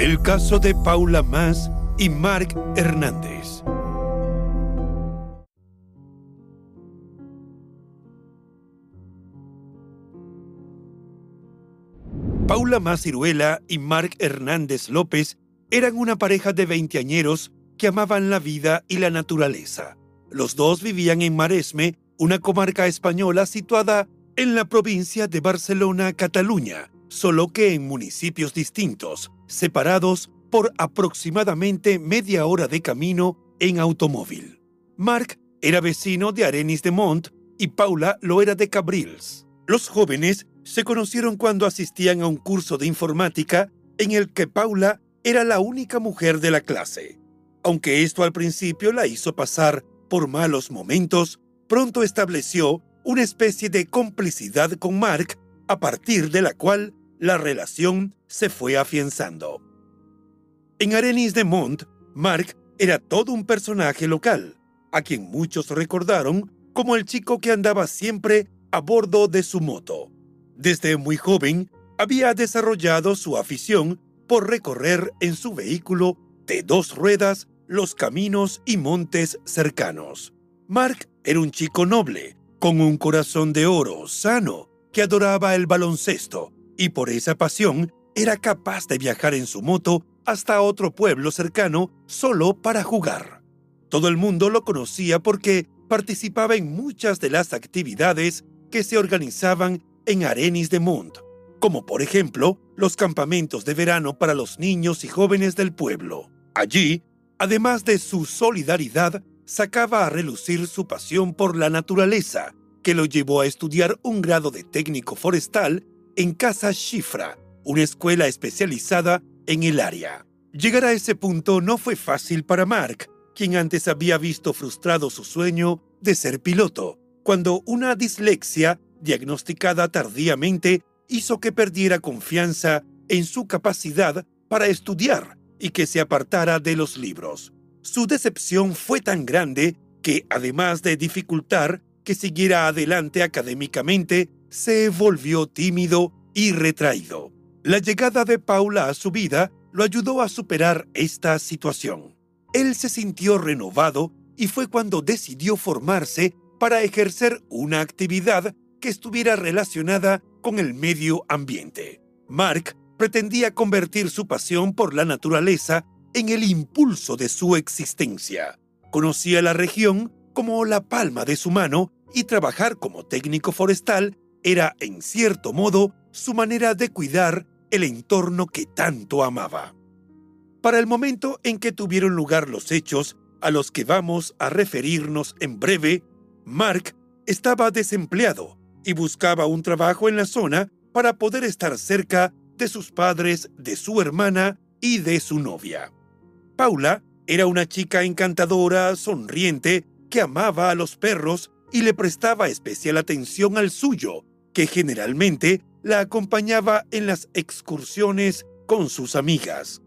El caso de Paula Más y Mark Hernández. Paula Más Ciruela y Mark Hernández López eran una pareja de veinteañeros que amaban la vida y la naturaleza. Los dos vivían en Maresme, una comarca española situada en la provincia de Barcelona, Cataluña, solo que en municipios distintos, separados por aproximadamente media hora de camino en automóvil. Mark era vecino de Arenis de Mont y Paula lo era de Cabrils. Los jóvenes se conocieron cuando asistían a un curso de informática en el que Paula era la única mujer de la clase. Aunque esto al principio la hizo pasar por malos momentos, pronto estableció una especie de complicidad con Mark, a partir de la cual la relación se fue afianzando. En Arenis de Mont, Mark era todo un personaje local, a quien muchos recordaron como el chico que andaba siempre a bordo de su moto. Desde muy joven había desarrollado su afición por recorrer en su vehículo de dos ruedas los caminos y montes cercanos. Mark era un chico noble, con un corazón de oro, sano, que adoraba el baloncesto y por esa pasión era capaz de viajar en su moto hasta otro pueblo cercano solo para jugar. Todo el mundo lo conocía porque participaba en muchas de las actividades que se organizaban en Arenis de Mont, como por ejemplo los campamentos de verano para los niños y jóvenes del pueblo. Allí, además de su solidaridad, sacaba a relucir su pasión por la naturaleza, que lo llevó a estudiar un grado de técnico forestal en Casa Shifra, una escuela especializada en el área. Llegar a ese punto no fue fácil para Mark, quien antes había visto frustrado su sueño de ser piloto, cuando una dislexia diagnosticada tardíamente hizo que perdiera confianza en su capacidad para estudiar y que se apartara de los libros. Su decepción fue tan grande que, además de dificultar que siguiera adelante académicamente, se volvió tímido y retraído. La llegada de Paula a su vida lo ayudó a superar esta situación. Él se sintió renovado y fue cuando decidió formarse para ejercer una actividad que estuviera relacionada con el medio ambiente. Mark pretendía convertir su pasión por la naturaleza en el impulso de su existencia. Conocía la región como la palma de su mano y trabajar como técnico forestal era, en cierto modo, su manera de cuidar el entorno que tanto amaba. Para el momento en que tuvieron lugar los hechos a los que vamos a referirnos en breve, Mark estaba desempleado y buscaba un trabajo en la zona para poder estar cerca de sus padres, de su hermana y de su novia. Paula era una chica encantadora, sonriente, que amaba a los perros y le prestaba especial atención al suyo, que generalmente la acompañaba en las excursiones con sus amigas.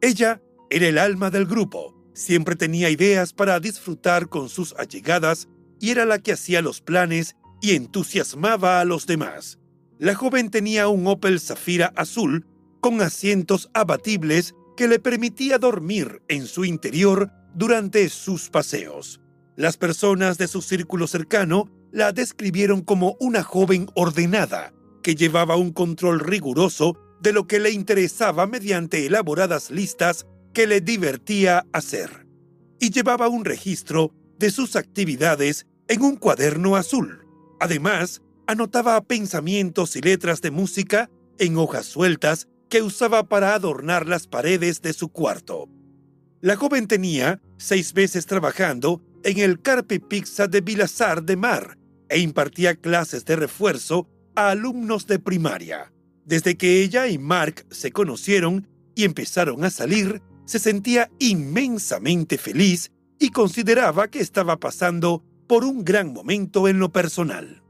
Ella era el alma del grupo, siempre tenía ideas para disfrutar con sus allegadas y era la que hacía los planes y entusiasmaba a los demás. La joven tenía un Opel Zafira azul con asientos abatibles que le permitía dormir en su interior durante sus paseos. Las personas de su círculo cercano la describieron como una joven ordenada, que llevaba un control riguroso de lo que le interesaba mediante elaboradas listas que le divertía hacer. Y llevaba un registro de sus actividades en un cuaderno azul. Además, anotaba pensamientos y letras de música en hojas sueltas que usaba para adornar las paredes de su cuarto. La joven tenía seis meses trabajando en el Carpe Pizza de Vilazar de Mar e impartía clases de refuerzo a alumnos de primaria. Desde que ella y Mark se conocieron y empezaron a salir, se sentía inmensamente feliz y consideraba que estaba pasando por un gran momento en lo personal.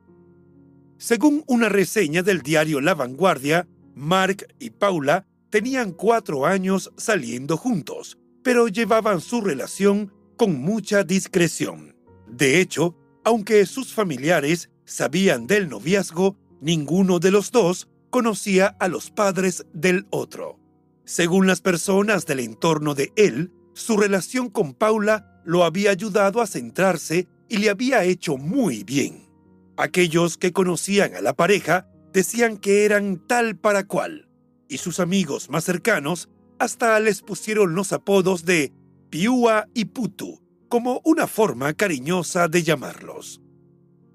Según una reseña del diario La Vanguardia, Mark y Paula tenían cuatro años saliendo juntos, pero llevaban su relación con mucha discreción. De hecho, aunque sus familiares sabían del noviazgo, ninguno de los dos conocía a los padres del otro. Según las personas del entorno de él, su relación con Paula lo había ayudado a centrarse y le había hecho muy bien. Aquellos que conocían a la pareja decían que eran tal para cual, y sus amigos más cercanos hasta les pusieron los apodos de Piúa y Putu, como una forma cariñosa de llamarlos.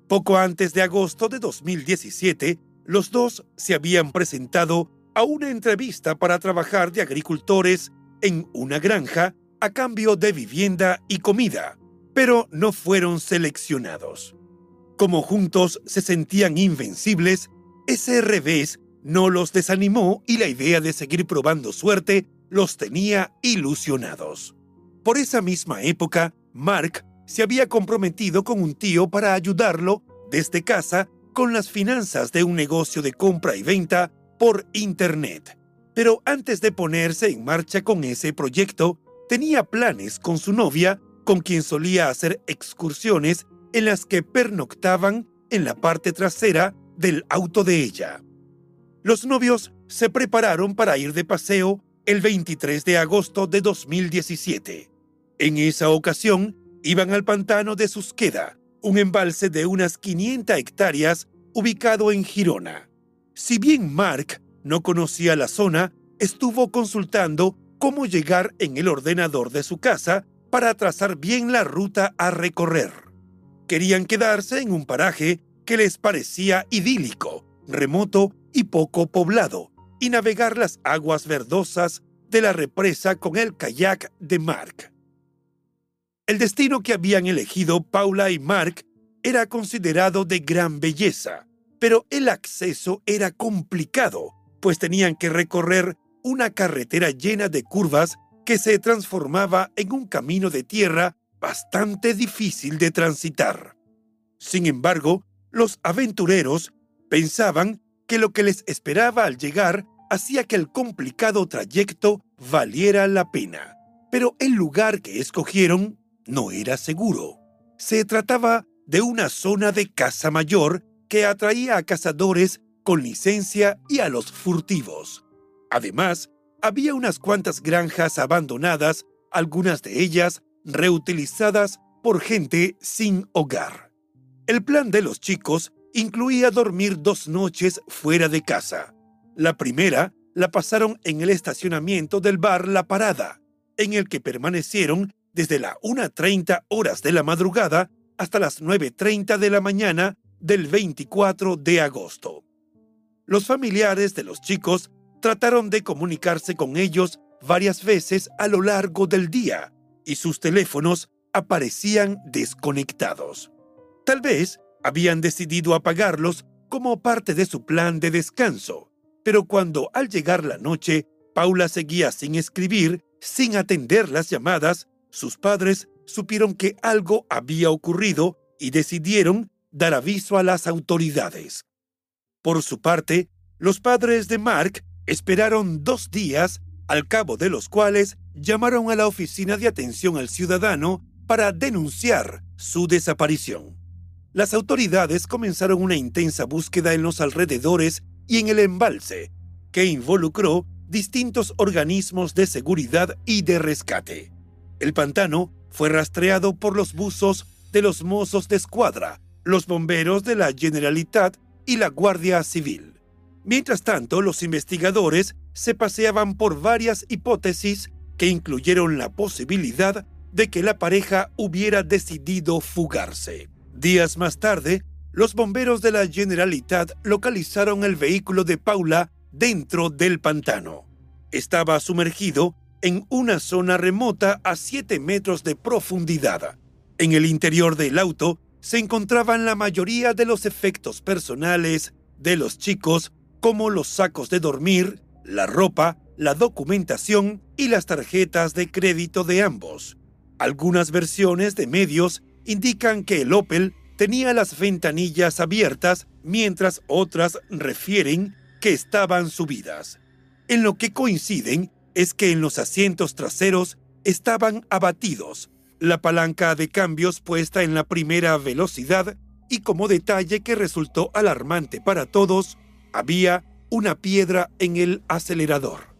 Poco antes de agosto de 2017, los dos se habían presentado a una entrevista para trabajar de agricultores en una granja a cambio de vivienda y comida, pero no fueron seleccionados. Como juntos se sentían invencibles, ese revés no los desanimó y la idea de seguir probando suerte los tenía ilusionados. Por esa misma época, Mark se había comprometido con un tío para ayudarlo desde casa con las finanzas de un negocio de compra y venta por Internet. Pero antes de ponerse en marcha con ese proyecto, tenía planes con su novia con quien solía hacer excursiones en las que pernoctaban en la parte trasera del auto de ella. Los novios se prepararon para ir de paseo el 23 de agosto de 2017. En esa ocasión, iban al pantano de Susqueda, un embalse de unas 500 hectáreas ubicado en Girona. Si bien Mark no conocía la zona, estuvo consultando cómo llegar en el ordenador de su casa para trazar bien la ruta a recorrer. Querían quedarse en un paraje que les parecía idílico, remoto y poco poblado, y navegar las aguas verdosas de la represa con el kayak de Mark. El destino que habían elegido Paula y Mark era considerado de gran belleza, pero el acceso era complicado, pues tenían que recorrer una carretera llena de curvas que se transformaba en un camino de tierra bastante difícil de transitar. Sin embargo, los aventureros pensaban que lo que les esperaba al llegar hacía que el complicado trayecto valiera la pena. Pero el lugar que escogieron no era seguro. Se trataba de una zona de caza mayor que atraía a cazadores con licencia y a los furtivos. Además, había unas cuantas granjas abandonadas, algunas de ellas reutilizadas por gente sin hogar. El plan de los chicos incluía dormir dos noches fuera de casa. La primera la pasaron en el estacionamiento del bar La Parada, en el que permanecieron desde las 1.30 horas de la madrugada hasta las 9.30 de la mañana del 24 de agosto. Los familiares de los chicos trataron de comunicarse con ellos varias veces a lo largo del día y sus teléfonos aparecían desconectados. Tal vez habían decidido apagarlos como parte de su plan de descanso, pero cuando al llegar la noche, Paula seguía sin escribir, sin atender las llamadas, sus padres supieron que algo había ocurrido y decidieron dar aviso a las autoridades. Por su parte, los padres de Mark esperaron dos días, al cabo de los cuales llamaron a la Oficina de Atención al Ciudadano para denunciar su desaparición. Las autoridades comenzaron una intensa búsqueda en los alrededores y en el embalse, que involucró distintos organismos de seguridad y de rescate. El pantano fue rastreado por los buzos de los mozos de escuadra, los bomberos de la Generalitat y la Guardia Civil. Mientras tanto, los investigadores se paseaban por varias hipótesis que incluyeron la posibilidad de que la pareja hubiera decidido fugarse. Días más tarde, los bomberos de la Generalitat localizaron el vehículo de Paula dentro del pantano. Estaba sumergido en una zona remota a 7 metros de profundidad. En el interior del auto se encontraban la mayoría de los efectos personales de los chicos, como los sacos de dormir, la ropa, la documentación y las tarjetas de crédito de ambos. Algunas versiones de medios indican que el Opel tenía las ventanillas abiertas, mientras otras refieren que estaban subidas. En lo que coinciden es que en los asientos traseros estaban abatidos, la palanca de cambios puesta en la primera velocidad y como detalle que resultó alarmante para todos, había una piedra en el acelerador.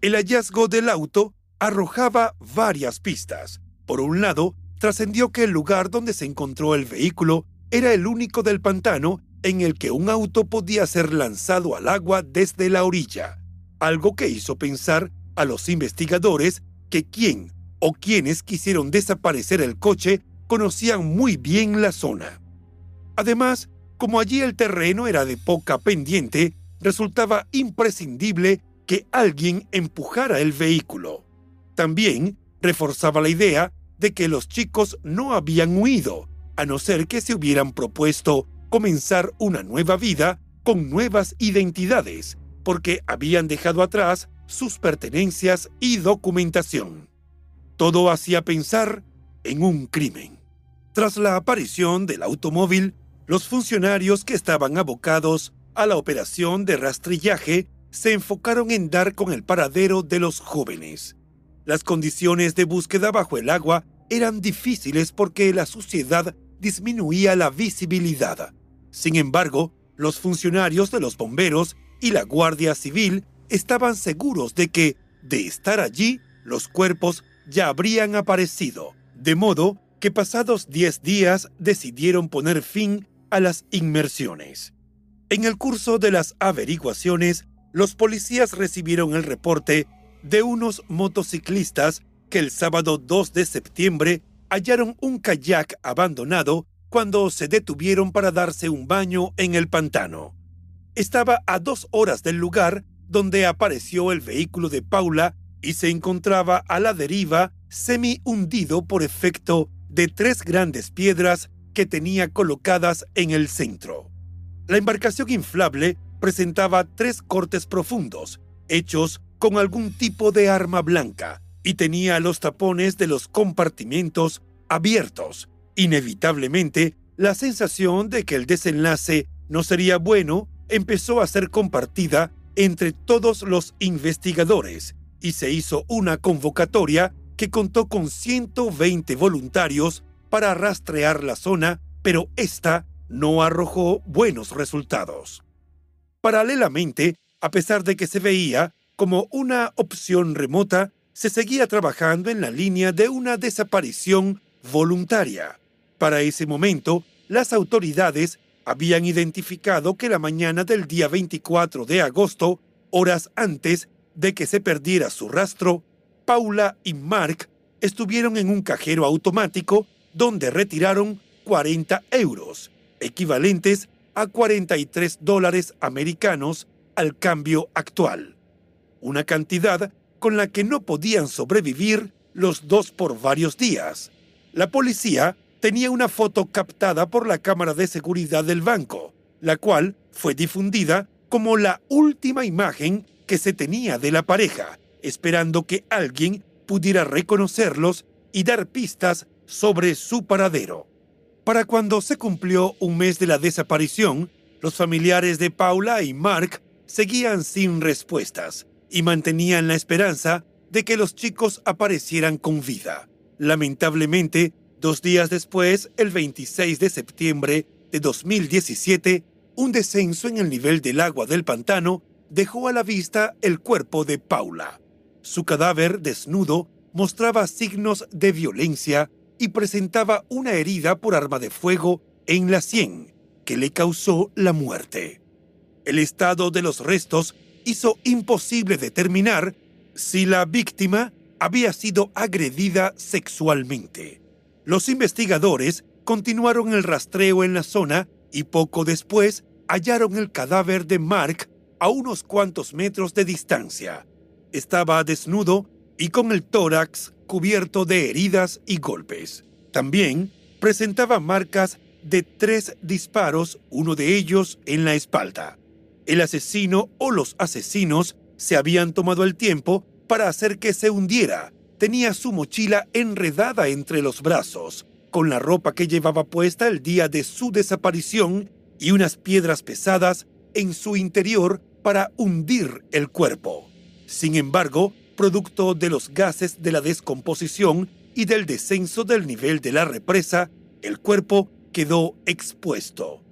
El hallazgo del auto arrojaba varias pistas. Por un lado, trascendió que el lugar donde se encontró el vehículo era el único del pantano en el que un auto podía ser lanzado al agua desde la orilla, algo que hizo pensar a los investigadores que quien o quienes quisieron desaparecer el coche conocían muy bien la zona. Además, como allí el terreno era de poca pendiente, resultaba imprescindible que alguien empujara el vehículo. También reforzaba la idea de que los chicos no habían huido, a no ser que se hubieran propuesto comenzar una nueva vida con nuevas identidades, porque habían dejado atrás sus pertenencias y documentación. Todo hacía pensar en un crimen. Tras la aparición del automóvil, los funcionarios que estaban abocados a la operación de rastrillaje se enfocaron en dar con el paradero de los jóvenes. Las condiciones de búsqueda bajo el agua eran difíciles porque la suciedad disminuía la visibilidad. Sin embargo, los funcionarios de los bomberos y la Guardia Civil estaban seguros de que, de estar allí, los cuerpos ya habrían aparecido, de modo que pasados 10 días decidieron poner fin a las inmersiones. En el curso de las averiguaciones, los policías recibieron el reporte de unos motociclistas que el sábado 2 de septiembre hallaron un kayak abandonado cuando se detuvieron para darse un baño en el pantano. Estaba a dos horas del lugar donde apareció el vehículo de Paula y se encontraba a la deriva semi hundido por efecto de tres grandes piedras que tenía colocadas en el centro. La embarcación inflable presentaba tres cortes profundos, hechos con algún tipo de arma blanca, y tenía los tapones de los compartimentos abiertos. Inevitablemente, la sensación de que el desenlace no sería bueno empezó a ser compartida entre todos los investigadores y se hizo una convocatoria que contó con 120 voluntarios para rastrear la zona, pero esta no arrojó buenos resultados. Paralelamente, a pesar de que se veía como una opción remota, se seguía trabajando en la línea de una desaparición voluntaria. Para ese momento, las autoridades habían identificado que la mañana del día 24 de agosto, horas antes de que se perdiera su rastro, Paula y Mark estuvieron en un cajero automático donde retiraron 40 euros, equivalentes a 43 dólares americanos al cambio actual, una cantidad con la que no podían sobrevivir los dos por varios días. La policía tenía una foto captada por la cámara de seguridad del banco, la cual fue difundida como la última imagen que se tenía de la pareja, esperando que alguien pudiera reconocerlos y dar pistas sobre su paradero. Para cuando se cumplió un mes de la desaparición, los familiares de Paula y Mark seguían sin respuestas y mantenían la esperanza de que los chicos aparecieran con vida. Lamentablemente, dos días después, el 26 de septiembre de 2017, un descenso en el nivel del agua del pantano dejó a la vista el cuerpo de Paula. Su cadáver desnudo mostraba signos de violencia y presentaba una herida por arma de fuego en la sien que le causó la muerte. El estado de los restos hizo imposible determinar si la víctima había sido agredida sexualmente. Los investigadores continuaron el rastreo en la zona y poco después hallaron el cadáver de Mark a unos cuantos metros de distancia. Estaba desnudo y con el tórax cubierto de heridas y golpes. También presentaba marcas de tres disparos, uno de ellos en la espalda. El asesino o los asesinos se habían tomado el tiempo para hacer que se hundiera. Tenía su mochila enredada entre los brazos, con la ropa que llevaba puesta el día de su desaparición y unas piedras pesadas en su interior para hundir el cuerpo. Sin embargo, producto de los gases de la descomposición y del descenso del nivel de la represa, el cuerpo quedó expuesto.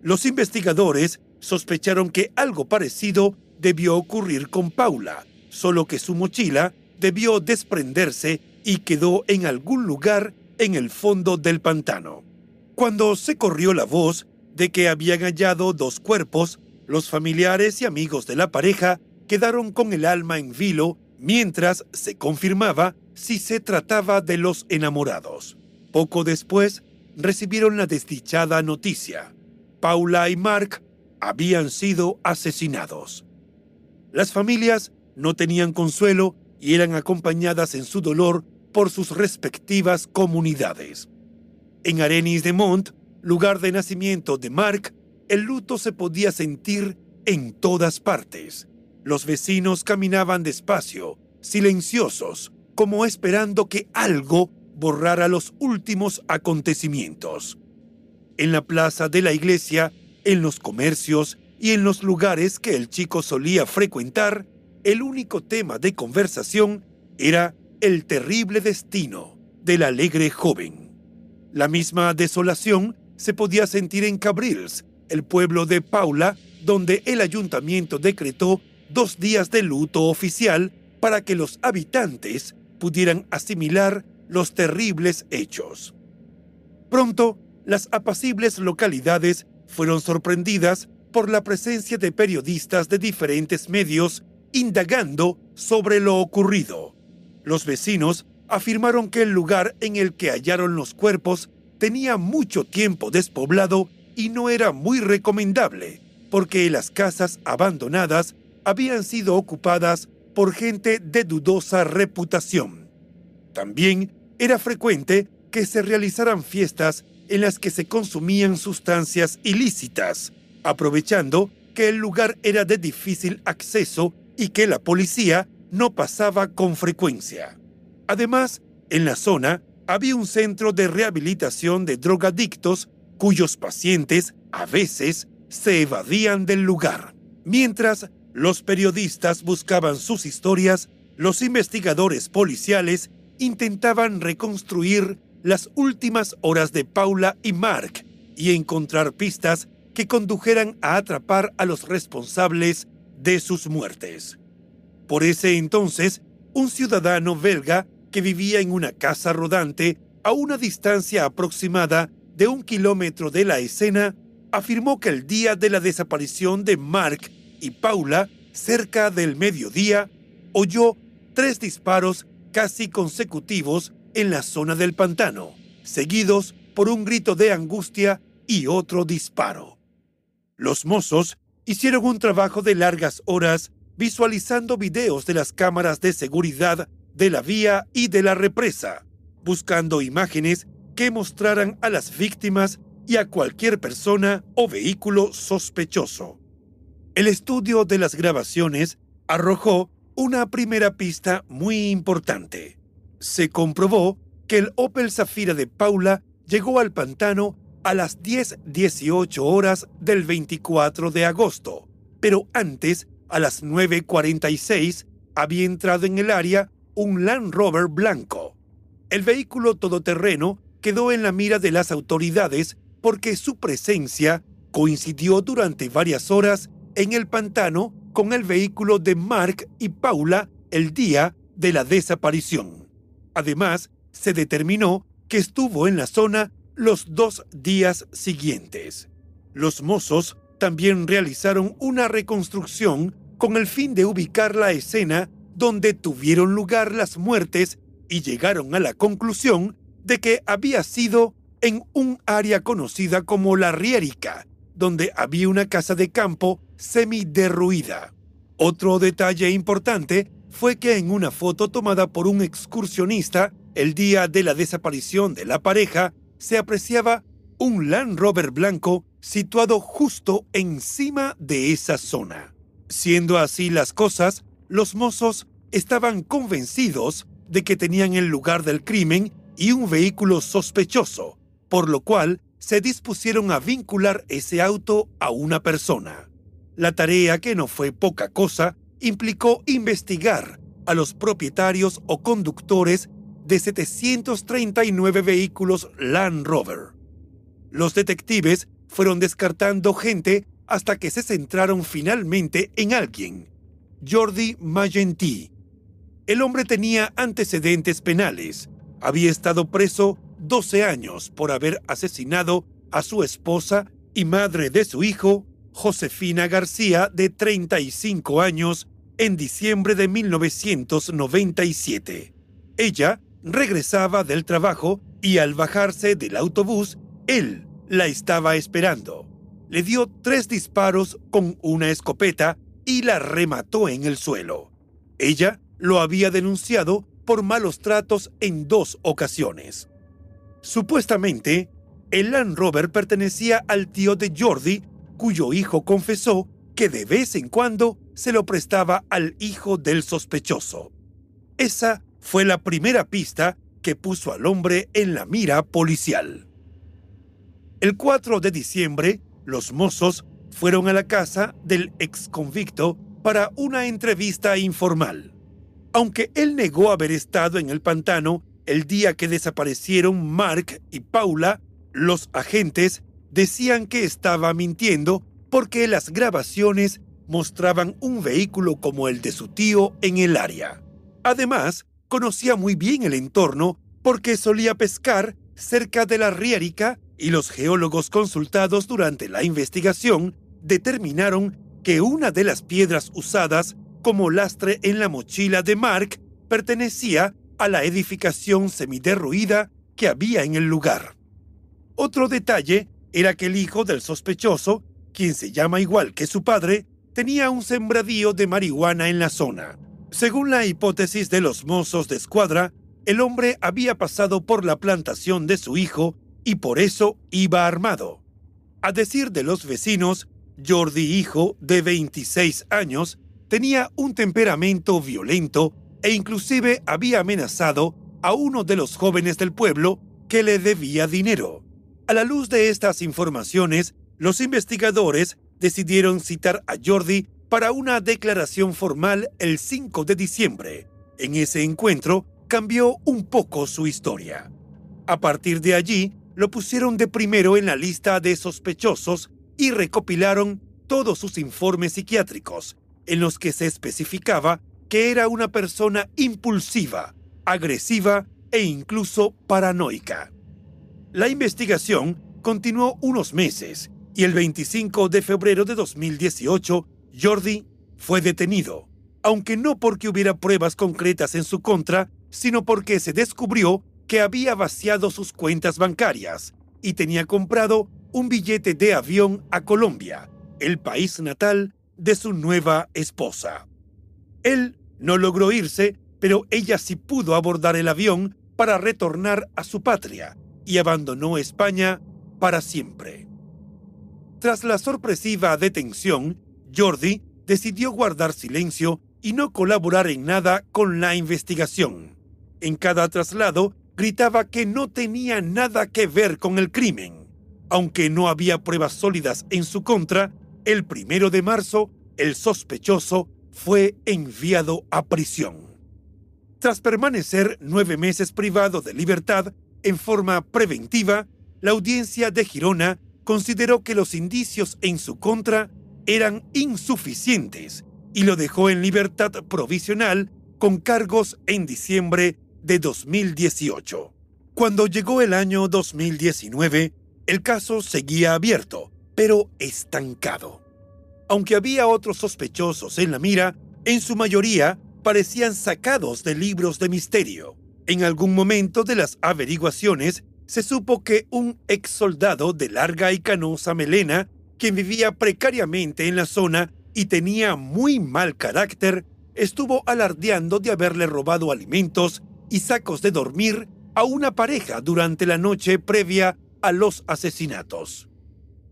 Los investigadores sospecharon que algo parecido debió ocurrir con Paula, solo que su mochila debió desprenderse y quedó en algún lugar en el fondo del pantano. Cuando se corrió la voz de que habían hallado dos cuerpos, los familiares y amigos de la pareja quedaron con el alma en vilo mientras se confirmaba si se trataba de los enamorados. Poco después recibieron la desdichada noticia. Paula y Mark habían sido asesinados. Las familias no tenían consuelo y eran acompañadas en su dolor por sus respectivas comunidades. En Arenis de Mont, lugar de nacimiento de Mark, el luto se podía sentir en todas partes. Los vecinos caminaban despacio, silenciosos, como esperando que algo borrara los últimos acontecimientos. En la plaza de la iglesia, en los comercios y en los lugares que el chico solía frecuentar, el único tema de conversación era el terrible destino del alegre joven. La misma desolación se podía sentir en Cabrils, el pueblo de Paula, donde el ayuntamiento decretó dos días de luto oficial para que los habitantes pudieran asimilar los terribles hechos. Pronto, las apacibles localidades fueron sorprendidas por la presencia de periodistas de diferentes medios indagando sobre lo ocurrido. Los vecinos afirmaron que el lugar en el que hallaron los cuerpos tenía mucho tiempo despoblado y no era muy recomendable, porque las casas abandonadas habían sido ocupadas por gente de dudosa reputación. También era frecuente que se realizaran fiestas en las que se consumían sustancias ilícitas, aprovechando que el lugar era de difícil acceso y que la policía no pasaba con frecuencia. Además, en la zona había un centro de rehabilitación de drogadictos cuyos pacientes a veces se evadían del lugar. Mientras los periodistas buscaban sus historias, los investigadores policiales intentaban reconstruir las últimas horas de Paula y Mark y encontrar pistas que condujeran a atrapar a los responsables de sus muertes. Por ese entonces, un ciudadano belga que vivía en una casa rodante a una distancia aproximada de un kilómetro de la escena, afirmó que el día de la desaparición de Mark y Paula, cerca del mediodía, oyó tres disparos casi consecutivos en la zona del pantano, seguidos por un grito de angustia y otro disparo. Los mozos hicieron un trabajo de largas horas visualizando videos de las cámaras de seguridad de la vía y de la represa, buscando imágenes que mostraran a las víctimas y a cualquier persona o vehículo sospechoso. El estudio de las grabaciones arrojó una primera pista muy importante. Se comprobó que el Opel Zafira de Paula llegó al pantano a las 10.18 horas del 24 de agosto, pero antes, a las 9.46, había entrado en el área un Land Rover blanco. El vehículo todoterreno quedó en la mira de las autoridades porque su presencia coincidió durante varias horas en el pantano con el vehículo de Mark y Paula el día de la desaparición. Además, se determinó que estuvo en la zona los dos días siguientes. Los mozos también realizaron una reconstrucción con el fin de ubicar la escena donde tuvieron lugar las muertes y llegaron a la conclusión de que había sido en un área conocida como La Riérica, donde había una casa de campo semi-derruida. Otro detalle importante fue que en una foto tomada por un excursionista el día de la desaparición de la pareja, se apreciaba un Land Rover blanco situado justo encima de esa zona. Siendo así las cosas, los mozos estaban convencidos de que tenían el lugar del crimen y un vehículo sospechoso, por lo cual se dispusieron a vincular ese auto a una persona. La tarea, que no fue poca cosa, implicó investigar a los propietarios o conductores de 739 vehículos Land Rover. Los detectives fueron descartando gente hasta que se centraron finalmente en alguien, Jordi Magentí. El hombre tenía antecedentes penales. Había estado preso 12 años por haber asesinado a su esposa y madre de su hijo, Josefina García, de 35 años, en diciembre de 1997. Ella regresaba del trabajo y al bajarse del autobús, él la estaba esperando. Le dio tres disparos con una escopeta y la remató en el suelo. Ella lo había denunciado por malos tratos en dos ocasiones. Supuestamente, el Land Rover pertenecía al tío de Jordi, cuyo hijo confesó que de vez en cuando se lo prestaba al hijo del sospechoso. Esa fue la primera pista que puso al hombre en la mira policial. El 4 de diciembre, los mozos fueron a la casa del ex convicto para una entrevista informal. Aunque él negó haber estado en el pantano el día que desaparecieron Mark y Paula, los agentes decían que estaba mintiendo porque las grabaciones mostraban un vehículo como el de su tío en el área. Además, conocía muy bien el entorno porque solía pescar cerca de la Riérica y los geólogos consultados durante la investigación determinaron que una de las piedras usadas como lastre en la mochila de Mark pertenecía a la edificación semiderruida que había en el lugar. Otro detalle era que el hijo del sospechoso, quien se llama igual que su padre, tenía un sembradío de marihuana en la zona. Según la hipótesis de los mozos de escuadra, el hombre había pasado por la plantación de su hijo y por eso iba armado. A decir de los vecinos, Jordi hijo, de 26 años, tenía un temperamento violento e inclusive había amenazado a uno de los jóvenes del pueblo que le debía dinero. A la luz de estas informaciones, los investigadores decidieron citar a Jordi para una declaración formal el 5 de diciembre. En ese encuentro cambió un poco su historia. A partir de allí, lo pusieron de primero en la lista de sospechosos y recopilaron todos sus informes psiquiátricos, en los que se especificaba que era una persona impulsiva, agresiva e incluso paranoica. La investigación continuó unos meses y el 25 de febrero de 2018 Jordi fue detenido, aunque no porque hubiera pruebas concretas en su contra, sino porque se descubrió que había vaciado sus cuentas bancarias y tenía comprado un billete de avión a Colombia, el país natal de su nueva esposa. Él no logró irse, pero ella sí pudo abordar el avión para retornar a su patria y abandonó España para siempre. Tras la sorpresiva detención, Jordi decidió guardar silencio y no colaborar en nada con la investigación. En cada traslado gritaba que no tenía nada que ver con el crimen. Aunque no había pruebas sólidas en su contra, el primero de marzo, el sospechoso fue enviado a prisión. Tras permanecer nueve meses privado de libertad en forma preventiva, la audiencia de Girona consideró que los indicios en su contra eran insuficientes y lo dejó en libertad provisional con cargos en diciembre de 2018. Cuando llegó el año 2019, el caso seguía abierto, pero estancado. Aunque había otros sospechosos en la mira, en su mayoría parecían sacados de libros de misterio. En algún momento de las averiguaciones se supo que un ex soldado de larga y canosa melena, quien vivía precariamente en la zona y tenía muy mal carácter, estuvo alardeando de haberle robado alimentos y sacos de dormir a una pareja durante la noche previa a los asesinatos.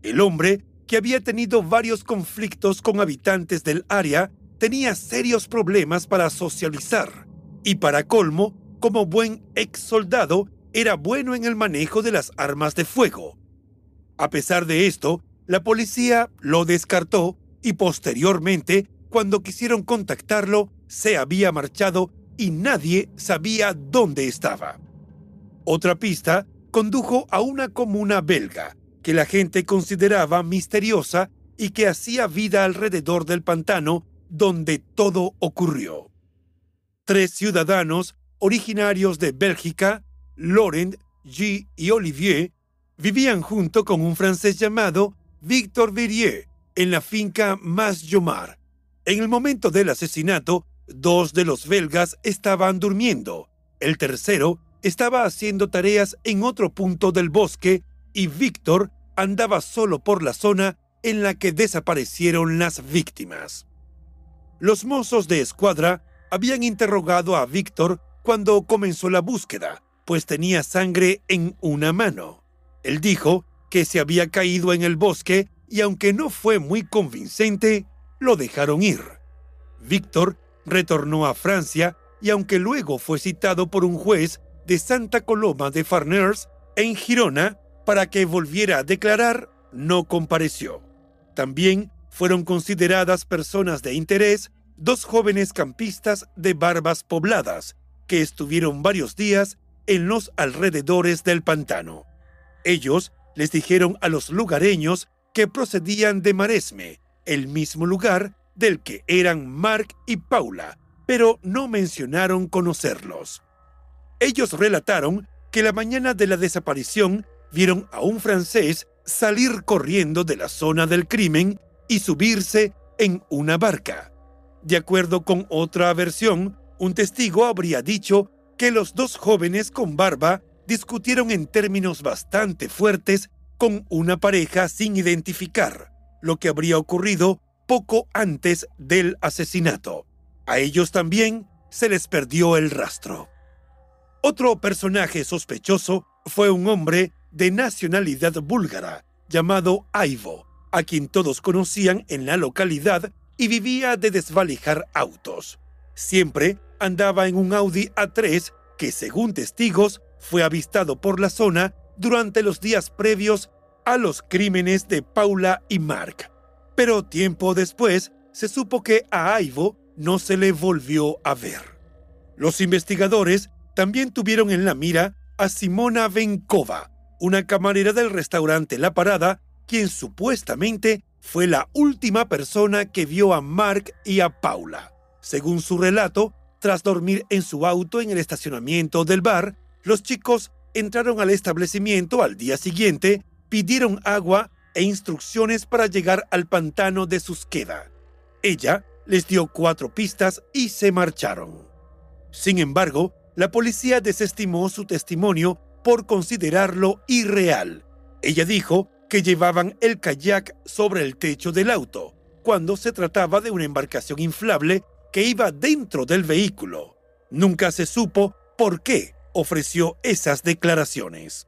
El hombre, que había tenido varios conflictos con habitantes del área, tenía serios problemas para socializar y para colmo, como buen ex soldado, era bueno en el manejo de las armas de fuego. A pesar de esto, la policía lo descartó y posteriormente, cuando quisieron contactarlo, se había marchado y nadie sabía dónde estaba. Otra pista condujo a una comuna belga que la gente consideraba misteriosa y que hacía vida alrededor del pantano donde todo ocurrió. Tres ciudadanos originarios de Bélgica Laurent, G y Olivier vivían junto con un francés llamado Victor Verrier en la finca Mas-Jomar. En el momento del asesinato, dos de los belgas estaban durmiendo. El tercero estaba haciendo tareas en otro punto del bosque y Víctor andaba solo por la zona en la que desaparecieron las víctimas. Los mozos de escuadra habían interrogado a Víctor cuando comenzó la búsqueda, pues tenía sangre en una mano. Él dijo que se había caído en el bosque y aunque no fue muy convincente, lo dejaron ir. Víctor retornó a Francia y aunque luego fue citado por un juez de Santa Coloma de Farners en Girona para que volviera a declarar, no compareció. También fueron consideradas personas de interés dos jóvenes campistas de barbas pobladas que estuvieron varios días en los alrededores del pantano. Ellos les dijeron a los lugareños que procedían de Maresme, el mismo lugar del que eran Mark y Paula, pero no mencionaron conocerlos. Ellos relataron que la mañana de la desaparición vieron a un francés salir corriendo de la zona del crimen y subirse en una barca. De acuerdo con otra versión, un testigo habría dicho que los dos jóvenes con barba discutieron en términos bastante fuertes con una pareja sin identificar, lo que habría ocurrido poco antes del asesinato. A ellos también se les perdió el rastro. Otro personaje sospechoso fue un hombre de nacionalidad búlgara llamado Ivo, a quien todos conocían en la localidad y vivía de desvalijar autos. Siempre andaba en un Audi A3 que, según testigos, fue avistado por la zona durante los días previos a los crímenes de Paula y Mark. Pero tiempo después se supo que a Ivo no se le volvió a ver. Los investigadores también tuvieron en la mira a Simona Venkova, una camarera del restaurante La Parada, quien supuestamente fue la última persona que vio a Mark y a Paula. Según su relato, tras dormir en su auto en el estacionamiento del bar, Los chicos entraron al establecimiento al día siguiente, pidieron agua e instrucciones para llegar al pantano de Susqueda. Ella les dio cuatro pistas y se marcharon. Sin embargo, la policía desestimó su testimonio por considerarlo irreal. Ella dijo que llevaban el kayak sobre el techo del auto, cuando se trataba de una embarcación inflable que iba dentro del vehículo. Nunca se supo por qué ofreció esas declaraciones.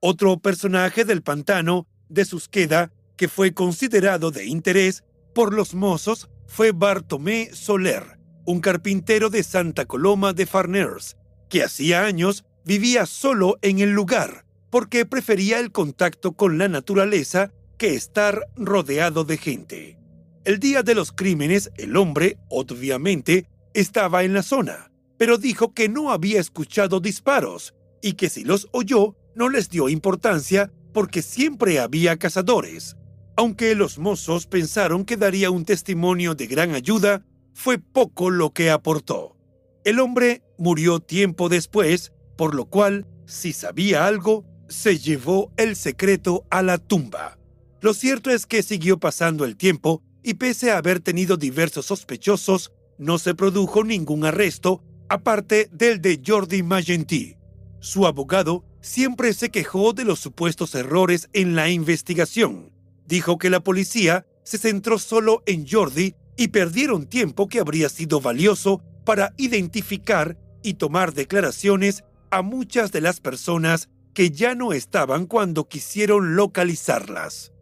Otro personaje del pantano de Susqueda que fue considerado de interés por los mozos fue Bartomé Soler, un carpintero de Santa Coloma de Farners, que hacía años vivía solo en el lugar porque prefería el contacto con la naturaleza que estar rodeado de gente. El día de los crímenes, el hombre, obviamente, estaba en la zona, pero dijo que no había escuchado disparos y que si los oyó no les dio importancia porque siempre había cazadores. Aunque los mozos pensaron que daría un testimonio de gran ayuda, fue poco lo que aportó. El hombre murió tiempo después, por lo cual, si sabía algo, se llevó el secreto a la tumba. Lo cierto es que siguió pasando el tiempo y pese a haber tenido diversos sospechosos, no se produjo ningún arresto aparte del de Jordi Magentí. Su abogado siempre se quejó de los supuestos errores en la investigación. Dijo que la policía se centró solo en Jordi y perdieron tiempo que habría sido valioso para identificar y tomar declaraciones a muchas de las personas que ya no estaban cuando quisieron localizarlas.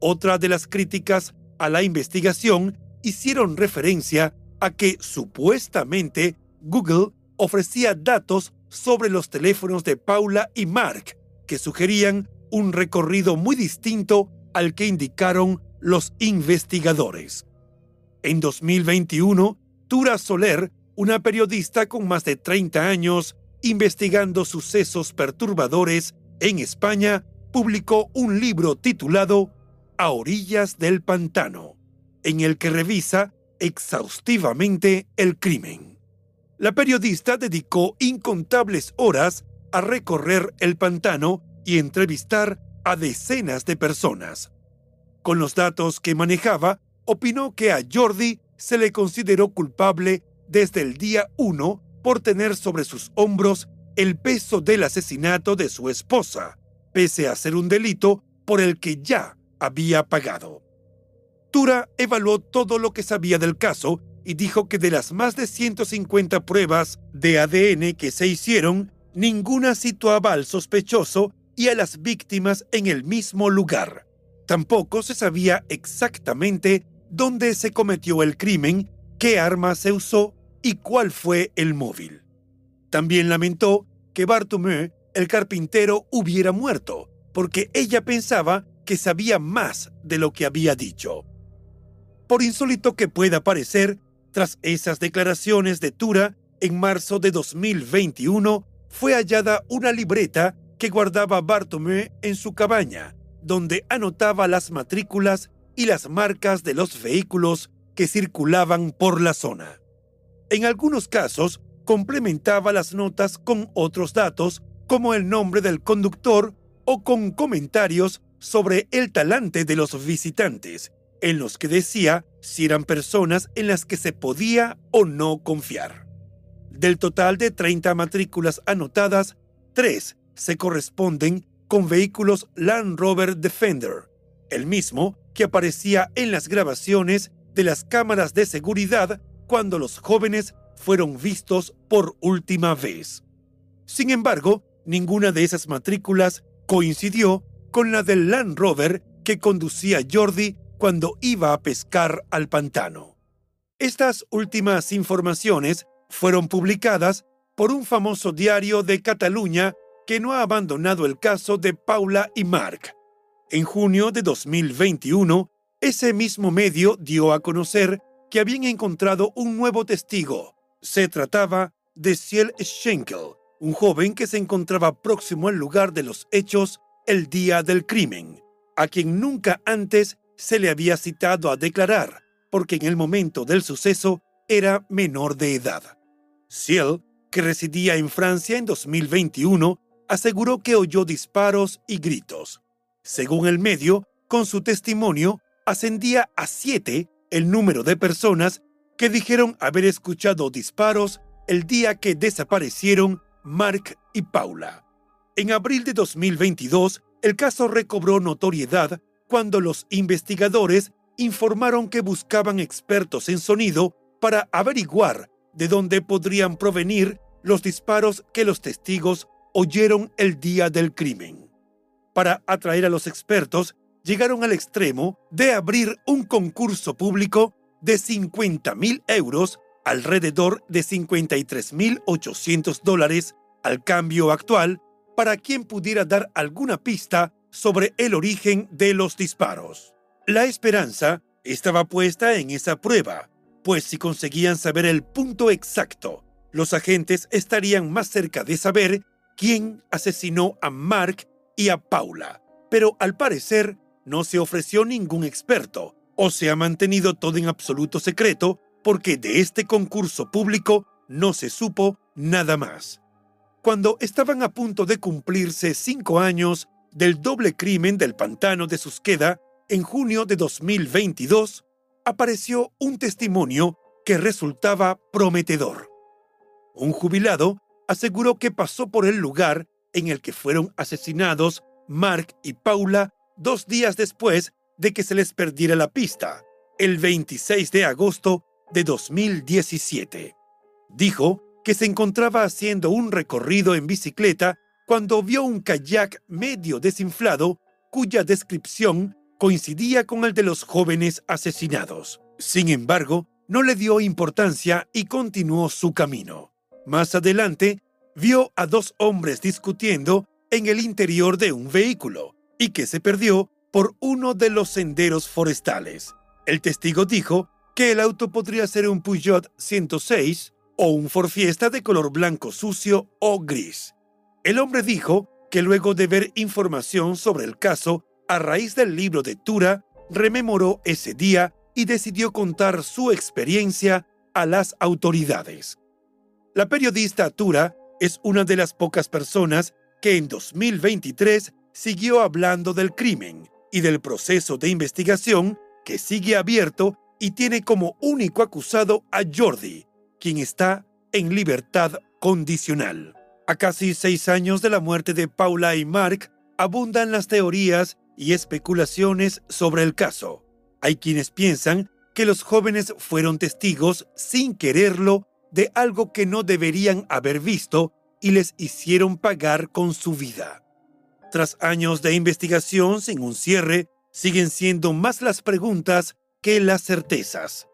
Otra de las críticas a la investigación hicieron referencia a que supuestamente Google ofrecía datos sobre los teléfonos de Paula y Mark, que sugerían un recorrido muy distinto al que indicaron los investigadores. En 2021, Tura Soler, una periodista con más de 30 años investigando sucesos perturbadores en España, publicó un libro titulado A orillas del pantano, en el que revisa exhaustivamente el crimen. La periodista dedicó incontables horas a recorrer el pantano y entrevistar a decenas de personas. Con los datos que manejaba, opinó que a Jordi se le consideró culpable desde el día 1 por tener sobre sus hombros el peso del asesinato de su esposa, pese a ser un delito por el que ya había pagado. Tura evaluó todo lo que sabía del caso y dijo que de las más de 150 pruebas de ADN que se hicieron, ninguna situaba al sospechoso y a las víctimas en el mismo lugar. Tampoco se sabía exactamente dónde se cometió el crimen, qué arma se usó y cuál fue el móvil. También lamentó que Barthomeu, el carpintero, hubiera muerto, porque ella pensaba que sabía más de lo que había dicho. Por insólito que pueda parecer, tras esas declaraciones de Tura, en marzo de 2021 fue hallada una libreta que guardaba Bartomeu en su cabaña, donde anotaba las matrículas y las marcas de los vehículos que circulaban por la zona. En algunos casos, complementaba las notas con otros datos, como el nombre del conductor o con comentarios sobre el talante de los visitantes, en los que decía si eran personas en las que se podía o no confiar. Del total de 30 matrículas anotadas, 3 se corresponden con vehículos Land Rover Defender, el mismo que aparecía en las grabaciones de las cámaras de seguridad cuando los jóvenes fueron vistos por última vez. Sin embargo, ninguna de esas matrículas coincidió con la del Land Rover que conducía Jordi cuando iba a pescar al pantano. Estas últimas informaciones fueron publicadas por un famoso diario de Cataluña que no ha abandonado el caso de Paula y Mark. En junio de 2021, ese mismo medio dio a conocer que habían encontrado un nuevo testigo. Se trataba de Ciel Schenkel, un joven que se encontraba próximo al lugar de los hechos el día del crimen, a quien nunca antes se le había citado a declarar, porque en el momento del suceso era menor de edad. Ciel que residía en Francia en 2021, aseguró que oyó disparos y gritos. Según el medio, con su testimonio, ascendía a siete el número de personas que dijeron haber escuchado disparos el día que desaparecieron Mark y Paula. En abril de 2022, el caso recobró notoriedad cuando los investigadores informaron que buscaban expertos en sonido para averiguar de dónde podrían provenir los disparos que los testigos oyeron el día del crimen. Para atraer a los expertos, llegaron al extremo de abrir un concurso público de 50 mil euros, alrededor de 53.800 dólares al cambio actual, para quien pudiera dar alguna pista sobre el origen de los disparos. La esperanza estaba puesta en esa prueba, pues si conseguían saber el punto exacto, los agentes estarían más cerca de saber quién asesinó a Mark y a Paula. Pero al parecer no se ofreció ningún experto, o se ha mantenido todo en absoluto secreto, porque de este concurso público no se supo nada más. Cuando estaban a punto de cumplirse cinco años del doble crimen del pantano de Susqueda, en junio de 2022, apareció un testimonio que resultaba prometedor. Un jubilado aseguró que pasó por el lugar en el que fueron asesinados Mark y Paula dos días después de que se les perdiera la pista, el 26 de agosto de 2017. Dijo que se encontraba haciendo un recorrido en bicicleta cuando vio un kayak medio desinflado cuya descripción coincidía con el de los jóvenes asesinados. Sin embargo, no le dio importancia y continuó su camino. Más adelante, vio a dos hombres discutiendo en el interior de un vehículo y que se perdió por uno de los senderos forestales. El testigo dijo que el auto podría ser un Peugeot 106 o un Ford Fiesta de color blanco sucio o gris. El hombre dijo que luego de ver información sobre el caso a raíz del libro de Tura, rememoró ese día y decidió contar su experiencia a las autoridades. La periodista Tura es una de las pocas personas que en 2023 siguió hablando del crimen y del proceso de investigación que sigue abierto y tiene como único acusado a Jordi, quien está en libertad condicional. A casi seis años de la muerte de Paula y Mark, abundan las teorías y especulaciones sobre el caso. Hay quienes piensan que los jóvenes fueron testigos sin quererlo de algo que no deberían haber visto y les hicieron pagar con su vida. Tras años de investigación sin un cierre, siguen siendo más las preguntas que las certezas.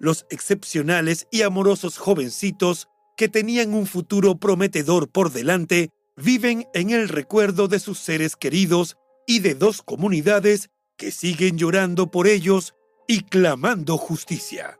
Los excepcionales y amorosos jovencitos que tenían un futuro prometedor por delante viven en el recuerdo de sus seres queridos y de dos comunidades que siguen llorando por ellos y clamando justicia.